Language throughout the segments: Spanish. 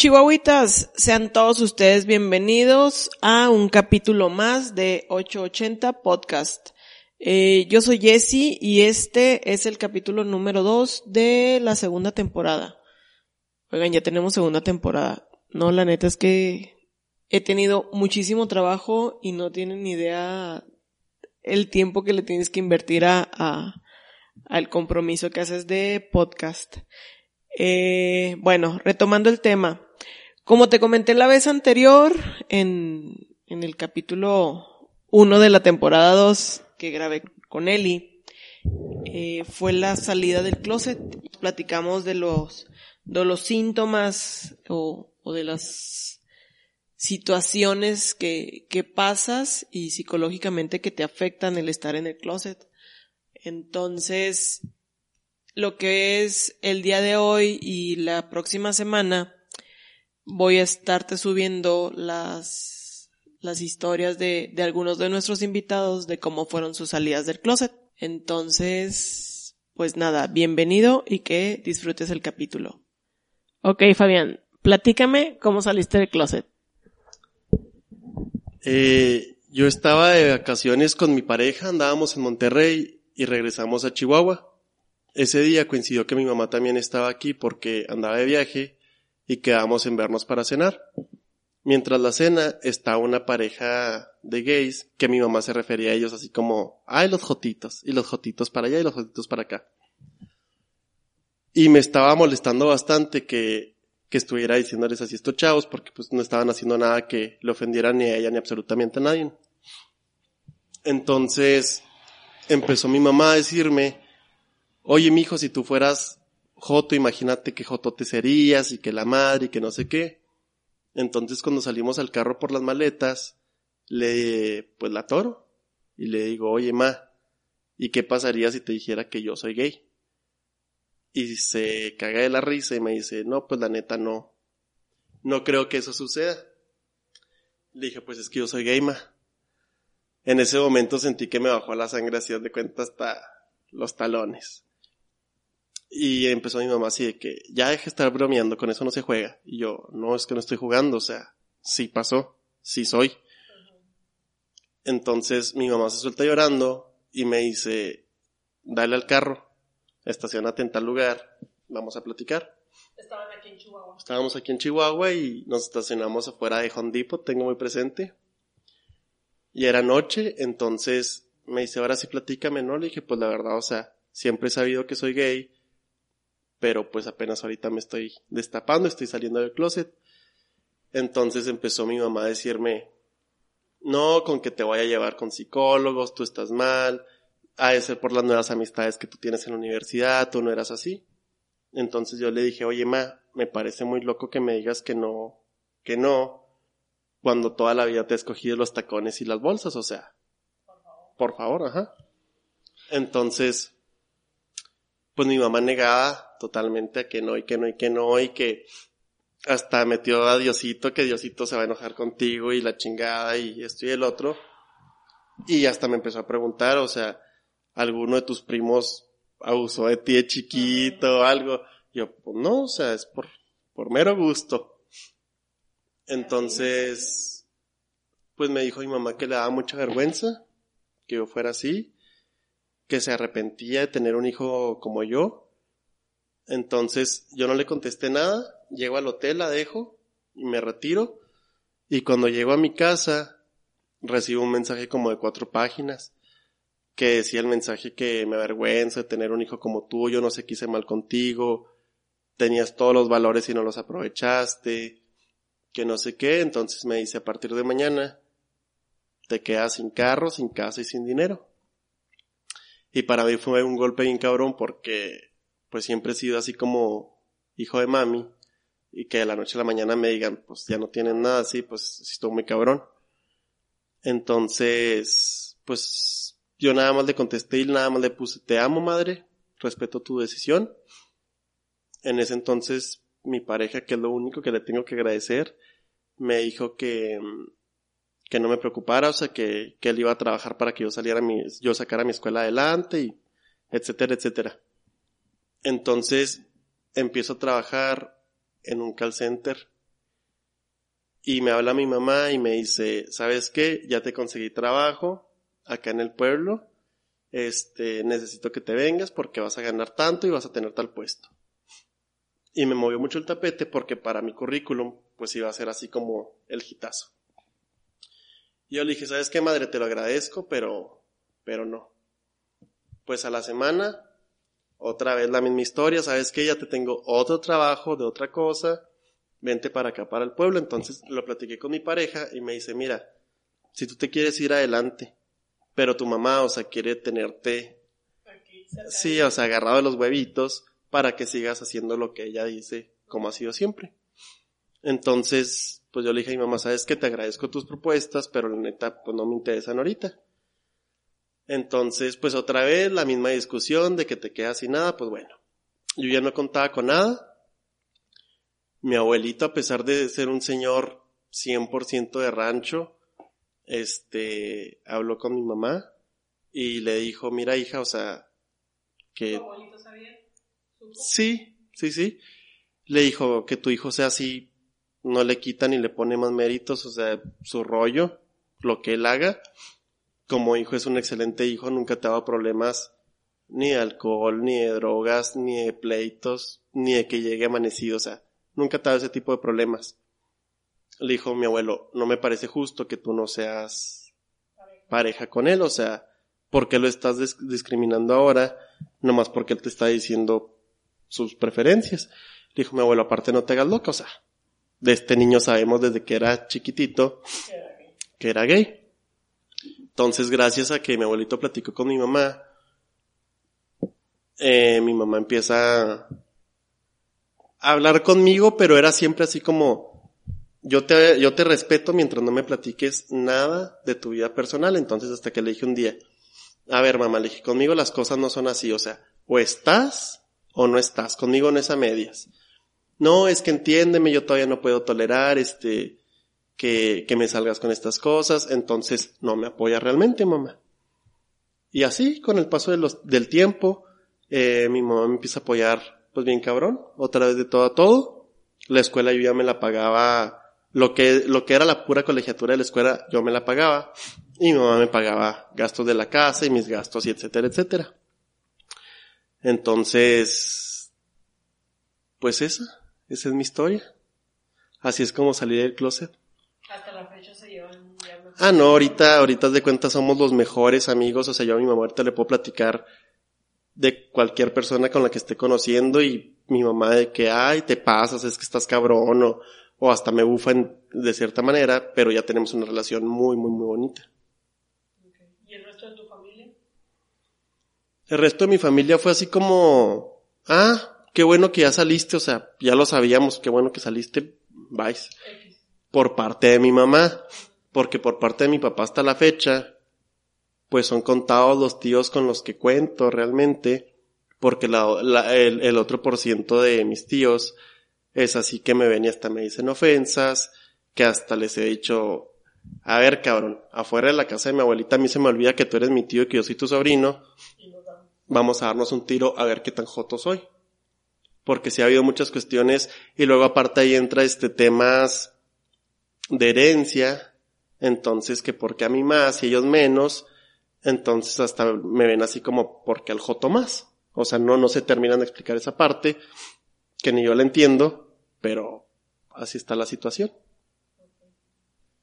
Chihuahuitas, sean todos ustedes bienvenidos a un capítulo más de 880 Podcast. Eh, yo soy Jessie y este es el capítulo número 2 de la segunda temporada. Oigan, ya tenemos segunda temporada. No, la neta es que he tenido muchísimo trabajo y no tienen ni idea el tiempo que le tienes que invertir a, a al compromiso que haces de podcast. Eh, bueno, retomando el tema. Como te comenté la vez anterior, en, en el capítulo 1 de la temporada 2 que grabé con Eli, eh, fue la salida del closet. Platicamos de los, de los síntomas o, o de las situaciones que, que pasas y psicológicamente que te afectan el estar en el closet. Entonces, lo que es el día de hoy y la próxima semana, voy a estarte subiendo las, las historias de, de algunos de nuestros invitados de cómo fueron sus salidas del closet. Entonces, pues nada, bienvenido y que disfrutes el capítulo. Ok, Fabián, platícame cómo saliste del closet. Eh, yo estaba de vacaciones con mi pareja, andábamos en Monterrey y regresamos a Chihuahua. Ese día coincidió que mi mamá también estaba aquí porque andaba de viaje y quedamos en vernos para cenar. Mientras la cena está una pareja de gays que mi mamá se refería a ellos así como, ay los jotitos, y los jotitos para allá y los jotitos para acá. Y me estaba molestando bastante que, que estuviera diciéndoles así estos chavos porque pues no estaban haciendo nada que le ofendiera ni a ella ni absolutamente a nadie. Entonces empezó mi mamá a decirme, oye mijo, si tú fueras Joto, imagínate qué Joto te serías y que la madre y que no sé qué. Entonces cuando salimos al carro por las maletas, le, pues la toro y le digo, oye ma, ¿y qué pasaría si te dijera que yo soy gay? Y se caga de la risa y me dice, no, pues la neta no, no creo que eso suceda. Le dije, pues es que yo soy gay, ma. En ese momento sentí que me bajó la sangre así de cuenta hasta los talones. Y empezó mi mamá así de que ya deje de estar bromeando, con eso no se juega. Y yo, no, es que no estoy jugando, o sea, sí pasó, sí soy. Entonces mi mamá se suelta llorando y me dice, dale al carro, estacionate en tal lugar, vamos a platicar. Estaban aquí en Chihuahua. Estábamos aquí en Chihuahua y nos estacionamos afuera de Hondipo, tengo muy presente. Y era noche, entonces me dice, ahora sí platícame, ¿no? Le dije, pues la verdad, o sea, siempre he sabido que soy gay, pero pues apenas ahorita me estoy destapando, estoy saliendo del closet. Entonces empezó mi mamá a decirme, no, con que te voy a llevar con psicólogos, tú estás mal, ha de ser por las nuevas amistades que tú tienes en la universidad, tú no eras así. Entonces yo le dije, oye ma, me parece muy loco que me digas que no, que no, cuando toda la vida te he escogido los tacones y las bolsas, o sea, por favor, por favor ajá. Entonces, pues mi mamá negaba totalmente a que no y que no y que no y que hasta metió a Diosito que Diosito se va a enojar contigo y la chingada y esto y el otro. Y hasta me empezó a preguntar, o sea, ¿alguno de tus primos abusó de ti de chiquito o algo? Yo, pues no, o sea, es por, por mero gusto. Entonces, pues me dijo mi mamá que le daba mucha vergüenza que yo fuera así que se arrepentía de tener un hijo como yo. Entonces yo no le contesté nada, llego al hotel, la dejo y me retiro. Y cuando llego a mi casa, recibo un mensaje como de cuatro páginas que decía el mensaje que me avergüenza de tener un hijo como tú, yo no sé qué hice mal contigo, tenías todos los valores y no los aprovechaste, que no sé qué, entonces me dice a partir de mañana te quedas sin carro, sin casa y sin dinero. Y para mí fue un golpe bien cabrón porque pues siempre he sido así como hijo de mami y que de la noche a la mañana me digan pues ya no tienen nada así, pues sí estuvo muy cabrón. Entonces, pues yo nada más le contesté y nada más le puse te amo madre, respeto tu decisión. En ese entonces mi pareja, que es lo único que le tengo que agradecer, me dijo que que no me preocupara, o sea, que, que él iba a trabajar para que yo saliera, mi, yo sacara mi escuela adelante y etcétera, etcétera. Entonces, empiezo a trabajar en un call center Y me habla mi mamá y me dice, ¿sabes qué? Ya te conseguí trabajo acá en el pueblo. Este, necesito que te vengas porque vas a ganar tanto y vas a tener tal puesto. Y me movió mucho el tapete porque para mi currículum, pues iba a ser así como el hitazo. Y yo le dije, ¿sabes qué, madre? Te lo agradezco, pero, pero no. Pues a la semana, otra vez la misma historia, ¿sabes qué? Ya te tengo otro trabajo de otra cosa, vente para acá, para el pueblo. Entonces lo platiqué con mi pareja y me dice, mira, si tú te quieres ir adelante, pero tu mamá, o sea, quiere tenerte, sí, o sea, agarrado de los huevitos para que sigas haciendo lo que ella dice, como ha sido siempre. Entonces, pues yo le dije a mi mamá, sabes que te agradezco tus propuestas, pero la neta, pues no me interesan ahorita. Entonces, pues otra vez la misma discusión de que te quedas sin nada, pues bueno, yo ya no contaba con nada. Mi abuelito, a pesar de ser un señor 100% de rancho, este, habló con mi mamá y le dijo, mira hija, o sea, que... ¿Tu abuelito sabía? Sí, sí, sí. Le dijo que tu hijo sea así, no le quita ni le pone más méritos, o sea, su rollo, lo que él haga. Como hijo es un excelente hijo, nunca te ha dado problemas ni de alcohol, ni de drogas, ni de pleitos, ni de que llegue amanecido, o sea, nunca te ha dado ese tipo de problemas le dijo mi abuelo, no me parece justo que tú no seas pareja con él, o sea, ¿por qué lo estás discriminando ahora? Nomás porque él te está diciendo sus preferencias. Le dijo mi abuelo, aparte no te hagas loca, o sea, de este niño sabemos desde que era chiquitito que era gay. Entonces, gracias a que mi abuelito platicó con mi mamá, eh, mi mamá empieza a hablar conmigo, pero era siempre así como, yo te, yo te respeto mientras no me platiques nada de tu vida personal. Entonces, hasta que le dije un día, a ver, mamá, le dije, conmigo las cosas no son así, o sea, o estás o no estás, conmigo no es a medias. No, es que entiéndeme, yo todavía no puedo tolerar, este, que, que me salgas con estas cosas, entonces no me apoya realmente, mamá. Y así, con el paso del tiempo, eh, mi mamá me empieza a apoyar, pues bien cabrón, otra vez de todo a todo. La escuela yo ya me la pagaba lo que, lo que era la pura colegiatura de la escuela, yo me la pagaba. Y mi mamá me pagaba gastos de la casa y mis gastos y etcétera, etcétera. Entonces, pues esa, esa es mi historia. Así es como salí del closet. Fecha se llevan Ah, no, ahorita, ahorita de cuenta somos los mejores amigos, o sea, yo a mi mamá ahorita le puedo platicar de cualquier persona con la que esté conociendo y mi mamá de que, ay, te pasas, es que estás cabrón, o, o hasta me bufan de cierta manera, pero ya tenemos una relación muy, muy, muy bonita. ¿Y el resto de tu familia? El resto de mi familia fue así como, ah, qué bueno que ya saliste, o sea, ya lo sabíamos, qué bueno que saliste, vais. Por parte de mi mamá, porque por parte de mi papá hasta la fecha, pues son contados los tíos con los que cuento realmente, porque el, otro por ciento de mis tíos es así que me ven y hasta me dicen ofensas, que hasta les he dicho, a ver cabrón, afuera de la casa de mi abuelita a mí se me olvida que tú eres mi tío y que yo soy tu sobrino. Vamos a darnos un tiro a ver qué tan joto soy. Porque si ha habido muchas cuestiones y luego aparte ahí entra este temas de herencia, entonces que porque a mí más y ellos menos, entonces hasta me ven así como porque al joto más. O sea, no, no se terminan de explicar esa parte que ni yo la entiendo, pero así está la situación.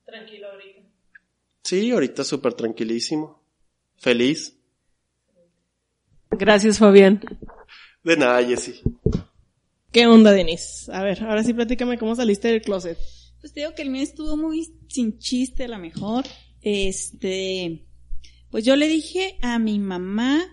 Tranquilo ahorita. Sí, ahorita súper tranquilísimo. Feliz. Gracias, Fabián. De nada, Jessy. ¿Qué onda, Denise? A ver, ahora sí platícame cómo saliste del closet. Pues te digo que el mío estuvo muy sin chiste a lo mejor. Este, pues yo le dije a mi mamá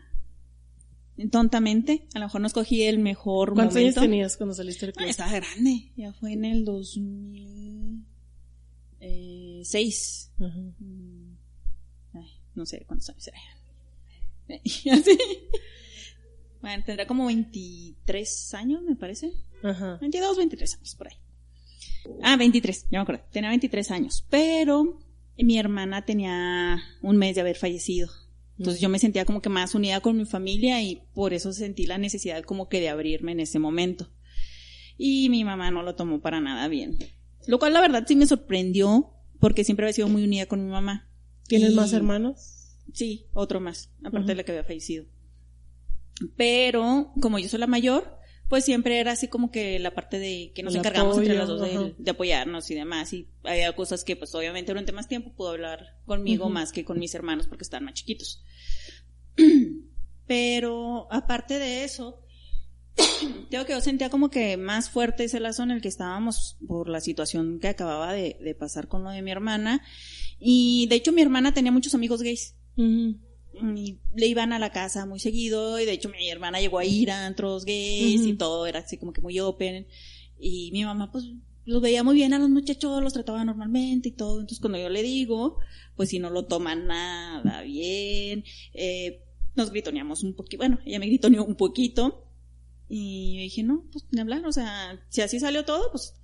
tontamente. A lo mejor no escogí el mejor ¿Cuántos años tenías cuando saliste del club? Ah, estaba grande. Ya fue en el 2006. Mm. Ay, no sé cuántos años era. Así. Bueno, tendrá como 23 años, me parece. Ajá. 22, 23 años, por ahí. Ah, 23, ya me acuerdo. Tenía 23 años. Pero mi hermana tenía un mes de haber fallecido. Entonces yo me sentía como que más unida con mi familia y por eso sentí la necesidad como que de abrirme en ese momento. Y mi mamá no lo tomó para nada bien. Lo cual la verdad sí me sorprendió porque siempre había sido muy unida con mi mamá. ¿Tienes Y- más hermanos? Sí, otro más, aparte de la que había fallecido. Pero como yo soy la mayor, pues siempre era así como que la parte de que nos El encargamos entre las dos de, apoyarnos y demás. Y había cosas que pues obviamente durante más tiempo pudo hablar conmigo más que con mis hermanos porque estaban más chiquitos. Pero aparte de eso, tengo que yo sentía como que más fuerte ese lazo en el que estábamos por la situación que acababa de, de pasar con lo de mi hermana. Y de hecho mi hermana tenía muchos amigos gays. Y le iban a la casa muy seguido y de hecho mi hermana llegó a ir a antros gays y todo era así como que muy open y mi mamá pues los veía muy bien a los muchachos, los trataba normalmente y todo, entonces cuando yo le digo, pues si no lo toman nada bien, eh, nos gritoneamos un poquito, bueno, ella me gritoneó un poquito y yo dije, no, pues ni hablar, o sea, si así salió todo, pues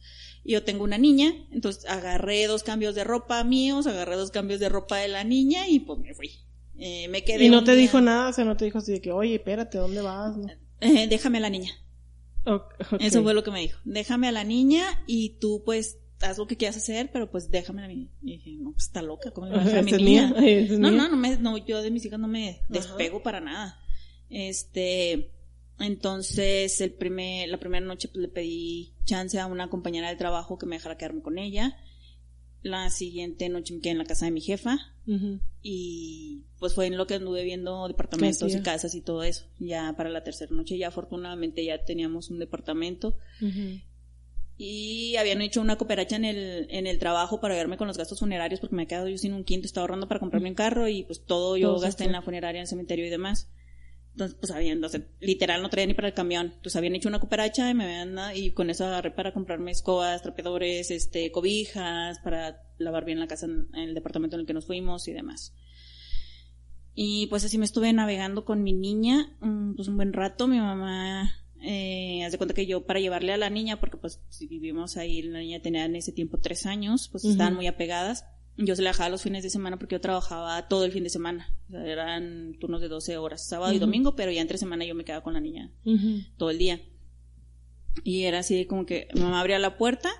yo tengo una niña, entonces agarré dos cambios de ropa míos, agarré dos cambios de ropa de la niña y pues me fui. Eh, me quedé Y no te día- dijo nada, o sea, no te dijo así de que, oye, espérate, ¿dónde vas? No. Eh, déjame a la niña. Eso fue lo que me dijo. Déjame a la niña y tú pues haz lo que quieras hacer, pero pues déjame a la niña. Y dije, no, pues está loca, ¿cómo le voy a dejar a mi niña? mía, No, no, no, me, no, yo de mis hijas no me despego para nada. Este, entonces el primer, la primera noche pues le pedí chance a una compañera de trabajo que me dejara quedarme con ella. La siguiente noche me quedé en la casa de mi jefa y pues fue en lo que anduve viendo departamentos y casas y todo eso. Ya para la tercera noche ya afortunadamente ya teníamos un departamento. Y habían hecho una cooperacha en el, en el trabajo para ayudarme con los gastos funerarios porque me he quedado yo sin un quinto, estaba ahorrando para comprarme un carro y pues todo yo Todo gasté en la funeraria, en el cementerio y demás. Entonces, pues habían, o sea, literal no traía ni para el camión. Entonces habían hecho una cooperacha y me habían dado- y con eso agarré para comprarme escobas, trapeadores, este, cobijas, para lavar bien la casa en, el departamento en el que nos fuimos y demás. Y pues así me estuve navegando con mi niña, mm, pues un buen rato. Mi mamá, eh, haz de cuenta que yo para llevarle a la niña, porque pues si vivimos ahí, la niña tenía en ese tiempo tres años, pues estaban muy apegadas. Yo se la dejaba los fines de semana porque yo trabajaba todo el fin de semana. O sea, eran turnos de 12 horas, sábado y domingo, pero ya entre semana yo me quedaba con la niña todo el día. Y era así como que mamá abría la puerta,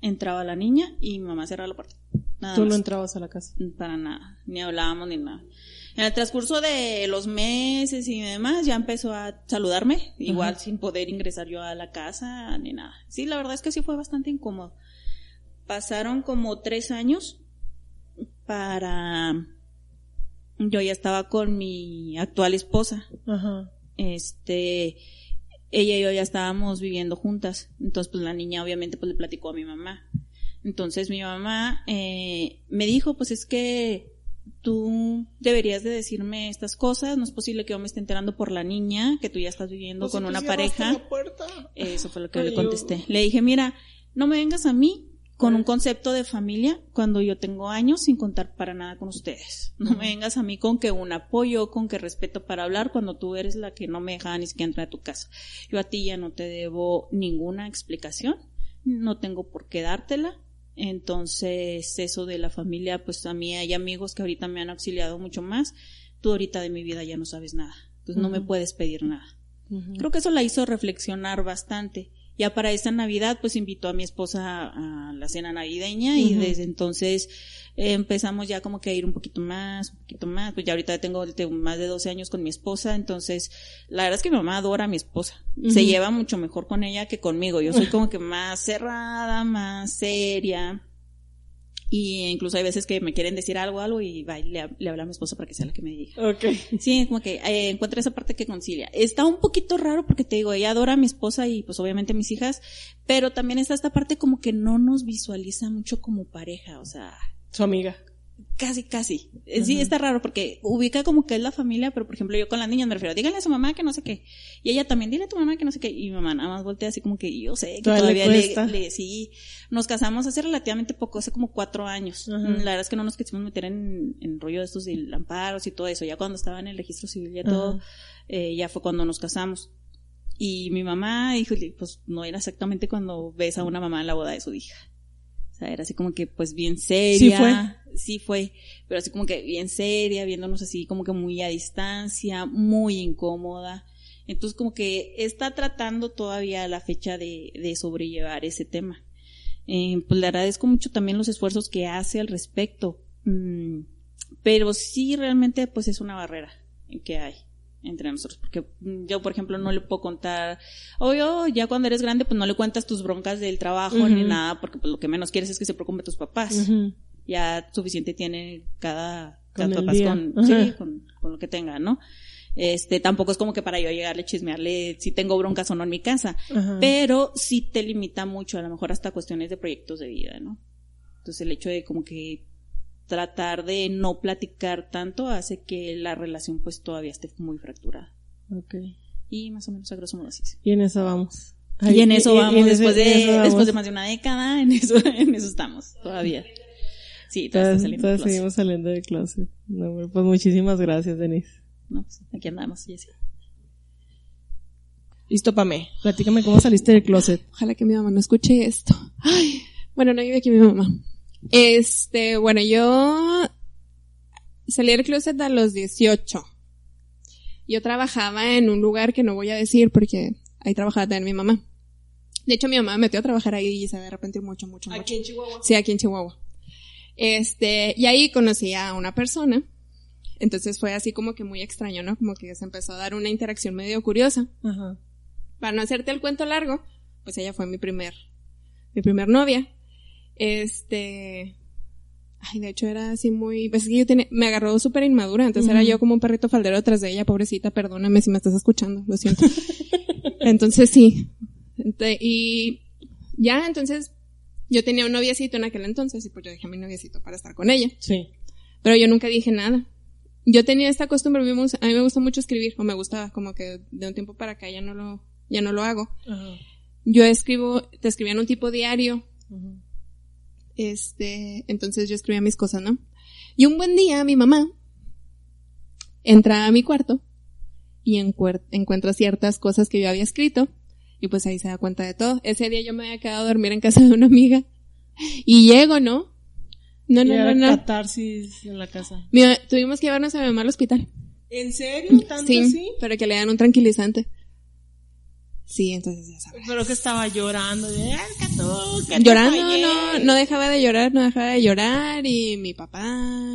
entraba la niña y mamá cerraba la puerta. Nada Tú más. no entrabas a la casa. Para nada, ni hablábamos ni nada. En el transcurso de los meses y demás, ya empezó a saludarme, igual Ajá. sin poder ingresar yo a la casa ni nada. Sí, la verdad es que sí fue bastante incómodo. Pasaron como tres años para... Yo ya estaba con mi actual esposa. Ajá. Este, ella y yo ya estábamos viviendo juntas. Entonces, pues la niña obviamente pues le platicó a mi mamá. Entonces mi mamá eh, me dijo, pues es que tú deberías de decirme estas cosas. No es posible que yo me esté enterando por la niña, que tú ya estás viviendo Pues con si una pareja. la. Eso fue lo que yo Ay, le yo- contesté. Le dije, mira, no me vengas a mí con un concepto de familia cuando yo tengo años sin contar para nada con ustedes. No me vengas a mí con que un apoyo, con que respeto para hablar cuando tú eres la que no me deja ni siquiera entrar a tu casa. Yo a ti ya no te debo ninguna explicación, no tengo por qué dártela. Entonces, eso de la familia, pues a mí hay amigos que ahorita me han auxiliado mucho más. Tú ahorita de mi vida ya no sabes nada. Entonces no me puedes pedir nada. Creo que eso la hizo reflexionar bastante. Ya para esta Navidad, pues invitó a mi esposa a la cena navideña y desde entonces eh, empezamos ya como que a ir un poquito más, un poquito más. Pues ya ahorita tengo tengo más de 12 años con mi esposa, entonces la verdad es que mi mamá adora a mi esposa. Se lleva mucho mejor con ella que conmigo. Yo soy como que más cerrada, más seria. Y incluso hay veces que me quieren decir algo, algo y va, y le, le habla a mi esposa para que sea la que me diga. Ok. Sí, como que eh, encuentra esa parte que concilia. Está un poquito raro porque te digo, ella adora a mi esposa y pues obviamente a mis hijas, pero también está esta parte como que no nos visualiza mucho como pareja, o sea, Su amiga. Casi, casi. Eh, Sí, está raro porque ubica como que es la familia, pero por ejemplo yo con las niñas me refiero, díganle a su mamá que no sé qué. Y ella también, dile a tu mamá que no sé qué. Y mi mamá nada más voltea así como que yo sé que Todavía le todavía le, sí. Nos casamos hace relativamente poco, hace como cuatro años. La verdad es que no nos quisimos meter en, en rollo de estos de amparos y todo eso. Ya cuando estaba en el registro civil ya todo, eh, ya fue cuando nos casamos. Y mi mamá, híjole, pues no era exactamente cuando ves a una mamá en la boda de su hija. O sea, era así como que pues bien seria. fue. Sí fue. Pero así como que bien seria, viéndonos así como que muy a distancia, muy incómoda. Entonces como que está tratando todavía a la fecha de, de sobrellevar ese tema. Eh, pues le agradezco mucho también los esfuerzos que hace al respecto. Mm, pero sí realmente pues es una barrera que hay entre nosotros, porque yo, por ejemplo, no le puedo contar, obvio, ya cuando eres grande, pues no le cuentas tus broncas del trabajo ni nada, porque pues, lo que menos quieres es que se preocupen tus papás. Ya suficiente tiene cada, cada papás con, sí, con, con, lo que tengan, ¿no? Este, tampoco es como que para yo llegarle chismearle si tengo broncas o no en mi casa, pero sí te limita mucho, a lo mejor hasta cuestiones de proyectos de vida, ¿no? Entonces el hecho de como que tratar de no platicar tanto hace que la relación pues todavía esté muy fracturada. Ok. Y más o menos a grosso modo así. Y en eso vamos. y en eso vamos, después, de, después de más de una década, en eso, en eso estamos, todavía. Sí, todavía, saliendo seguimos saliendo de closet. No, pues muchísimas gracias, Denise. No, pues aquí andamos, Jessy. Listo, Pame. Platícame cómo saliste del closet. Ojalá que mi mamá no escuche esto. Ay, bueno, no vive aquí mi mamá. Este, bueno, yo salí del closet a los 18. Yo trabajaba en un lugar que no voy a decir porque ahí trabajaba también mi mamá. De hecho, mi mamá me metió a trabajar ahí y se de repente mucho, mucho, mucho. ¿Aquí en Chihuahua? Sí, aquí en Chihuahua. Este, y ahí conocí a una persona. Entonces fue así como que muy extraño, ¿no? Como que se empezó a dar una interacción medio curiosa. Ajá. Para no hacerte el cuento largo, pues ella fue mi primer, mi primer novia. Este, ay, de hecho era así muy, pues es que yo tenía, me agarró súper inmadura, entonces era yo como un perrito faldero detrás de ella, pobrecita, perdóname si me estás escuchando, lo siento. entonces sí. y ya, entonces, yo tenía un noviecito en aquel entonces y pues yo dejé a mi noviecito para estar con ella. Sí. Pero yo nunca dije nada. Yo tenía esta costumbre, a mí me gusta mucho escribir, o me gustaba, como que de un tiempo para acá ya no lo, ya no lo hago. Yo escribo, te escribía en un tipo diario. Este, entonces yo escribía mis cosas, ¿no? Y un buen día mi mamá entra a mi cuarto y encuentra ciertas cosas que yo había escrito y pues ahí se da cuenta de todo. Ese día yo me había quedado a dormir en casa de una amiga y llego, ¿no? No, no, no, no. catarsis en la casa. Mira, tuvimos que llevarnos a mi mamá al hospital. ¿En serio? ¿Tanto sí, así? para que le dan un tranquilizante. Sí, entonces ya sabes. Pero que estaba llorando, llorando, no, no dejaba de llorar, no dejaba de llorar y mi papá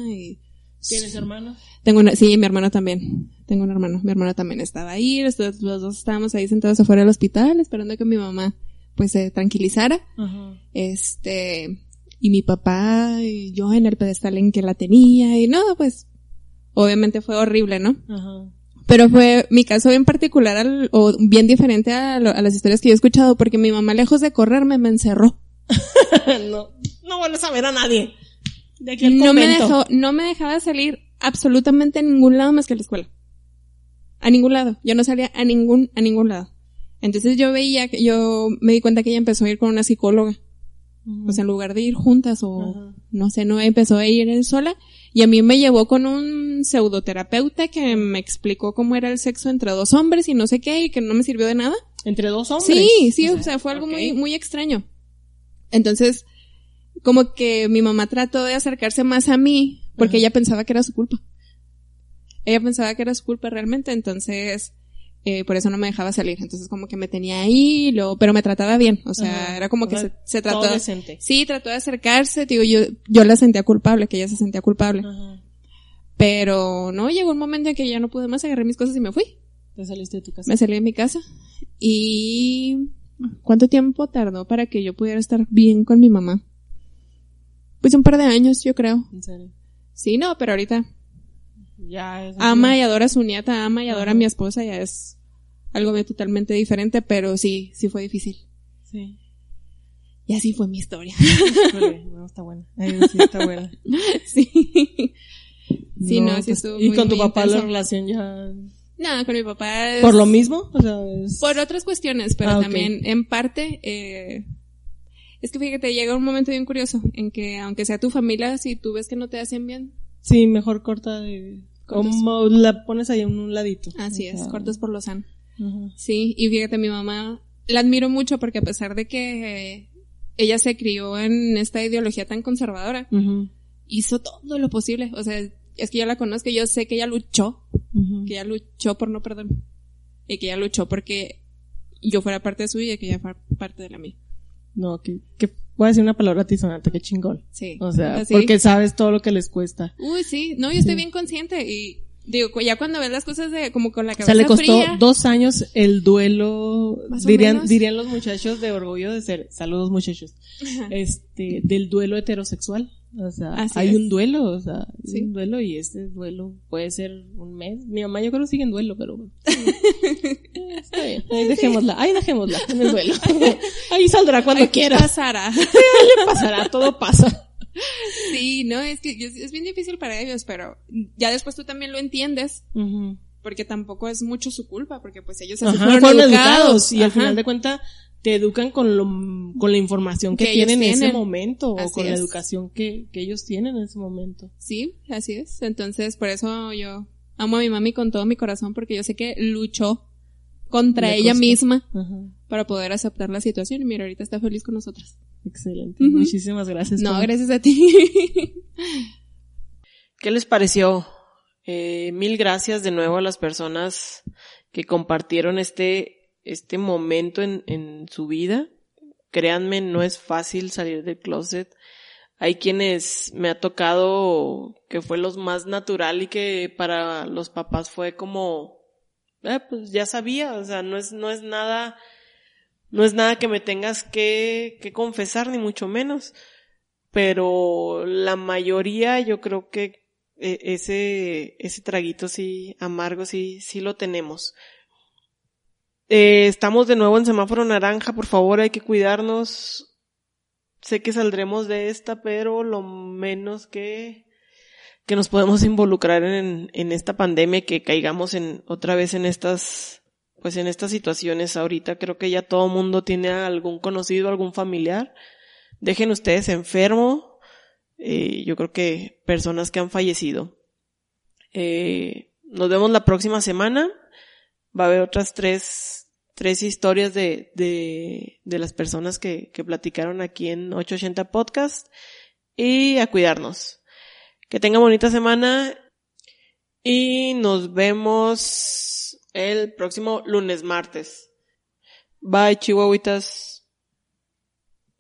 y... ¿Tienes hermano? Tengo una, sí, mi hermano también. Tengo un hermano. Mi hermano también estaba ahí. Los, dos estábamos ahí sentados afuera del hospital esperando que mi mamá pues se tranquilizara. Este, y mi papá y yo en el pedestal en que la tenía y no, pues obviamente fue horrible, ¿no? Ajá. Pero fue mi caso bien particular o bien diferente a, las historias que yo he escuchado porque mi mamá lejos de correrme me encerró. no, no vuelves a ver a nadie. De aquí no me dejó, no me dejaba salir absolutamente a ningún lado más que a la escuela. A ningún lado. Yo no salía a ningún, a ningún lado. Entonces yo veía que, yo me di cuenta que ella empezó a ir con una psicóloga. O sea, en lugar de ir juntas o, no sé, no empezó a ir él sola. Y a mí me llevó con un pseudoterapeuta que me explicó cómo era el sexo entre dos hombres y no sé qué, y que no me sirvió de nada. ¿Entre dos hombres? Sí, sí, o sea, fue algo muy, muy extraño. Entonces, como que mi mamá trató de acercarse más a mí, porque ella pensaba que era su culpa. Ella pensaba que era su culpa realmente, entonces, eh, por eso no me dejaba salir. Entonces como que me tenía ahí, lo, pero me trataba bien. O sea, era como que se, se, trató. Sí, trató de acercarse, digo, yo, yo la sentía culpable, que ella se sentía culpable. Pero no, llegó un momento en que ya no pude más, agarré mis cosas y me fui. ¿Te saliste de tu casa? Me salí de mi casa. Y ¿cuánto tiempo tardó para que yo pudiera estar bien con mi mamá? Pues un par de años, yo creo. ¿En serio? Sí, no, pero ahorita ya ama y adora a su nieta, ama y adora a mi esposa, ya es algo totalmente diferente, pero sí, sí fue difícil. Sí. Y así fue mi historia. no, está buena. sí, está buena. sí. Sí, no, sí pues, estuvo ¿Y con tu papá la relación ya...? No, con mi papá ¿Por lo mismo? O sea, Por otras cuestiones, pero ah, también en parte, eh, es que fíjate, llega un momento bien curioso en que aunque sea tu familia, si tú ves que no te hacen bien. Sí, mejor corta de, como la pones ahí en un ladito. Así es, cortas por lo sano. Sí, y fíjate, mi mamá la admiro mucho porque a pesar de que ella se crió en esta ideología tan conservadora, hizo todo lo posible. O sea, es que yo la conozco, yo sé que ella luchó, que ella luchó por no perder y que ella luchó porque yo fuera parte de su vida y que ella fuera parte de la mía. No, qué, qué, voy a decir una palabra tisonante, qué chingón. Sí. O sea, porque sabes todo lo que les cuesta. Uy, sí. No, yo estoy bien consciente y digo, ya cuando ves las cosas de como con la O cabeza sea, le costó fría. dos años el duelo, o dirían, dirían los muchachos de orgullo de ser, saludos muchachos, este, del duelo heterosexual. O sea, Así hay es. un duelo, o sea, hay Sí. un duelo y este duelo puede ser un mes. Mi mamá yo creo que sigue en duelo, pero está bien, ahí dejémosla, ahí dejémosla en el duelo. Ahí saldrá cuando Ay, quiera. pasará. Ahí le pasará, todo pasa. Sí, no, es que es bien difícil para ellos, pero ya después tú también lo entiendes, porque tampoco es mucho su culpa, porque pues ellos así Ajá, fueron, fueron educados. educados y al final de cuentas te educan con lo, con la información que, tienen en ese momento o con la educación que, que ellos tienen en ese momento. Sí, así es. Entonces, por eso yo amo a mi mami con todo mi corazón, porque yo sé que luchó contra Le ella costó. misma Ajá. para poder aceptar la situación y mira, ahorita está feliz con nosotras. Excelente. Muchísimas gracias. No, gracias a ti. ¿Qué les pareció? Eh, mil gracias de nuevo a las personas que compartieron este, este momento en, en su vida. Créanme, no es fácil salir del closet. Hay quienes me ha tocado que fue los más natural y que para los papás fue como, eh, pues ya sabía, o sea, no es, no es nada, no es nada que me tengas que, que confesar, ni mucho menos. Pero la mayoría yo creo que eh, ese, ese traguito sí, amargo sí, sí lo tenemos. Eh, estamos de nuevo en semáforo naranja, por favor hay que cuidarnos. Sé que saldremos de esta, pero lo menos que, que nos podemos involucrar en, en esta pandemia, que caigamos en, otra vez en estas, pues en estas situaciones ahorita. Creo que ya todo mundo tiene algún conocido, algún familiar. Dejen ustedes enfermo. Eh, yo creo que personas que han fallecido. Eh, nos vemos la próxima semana. Va a haber otras tres, tres historias de, de, de las personas que, que platicaron aquí en 880 Podcast. Y a cuidarnos. Que tengan bonita semana. Y nos vemos el próximo lunes, martes. Bye, chihuahuitas.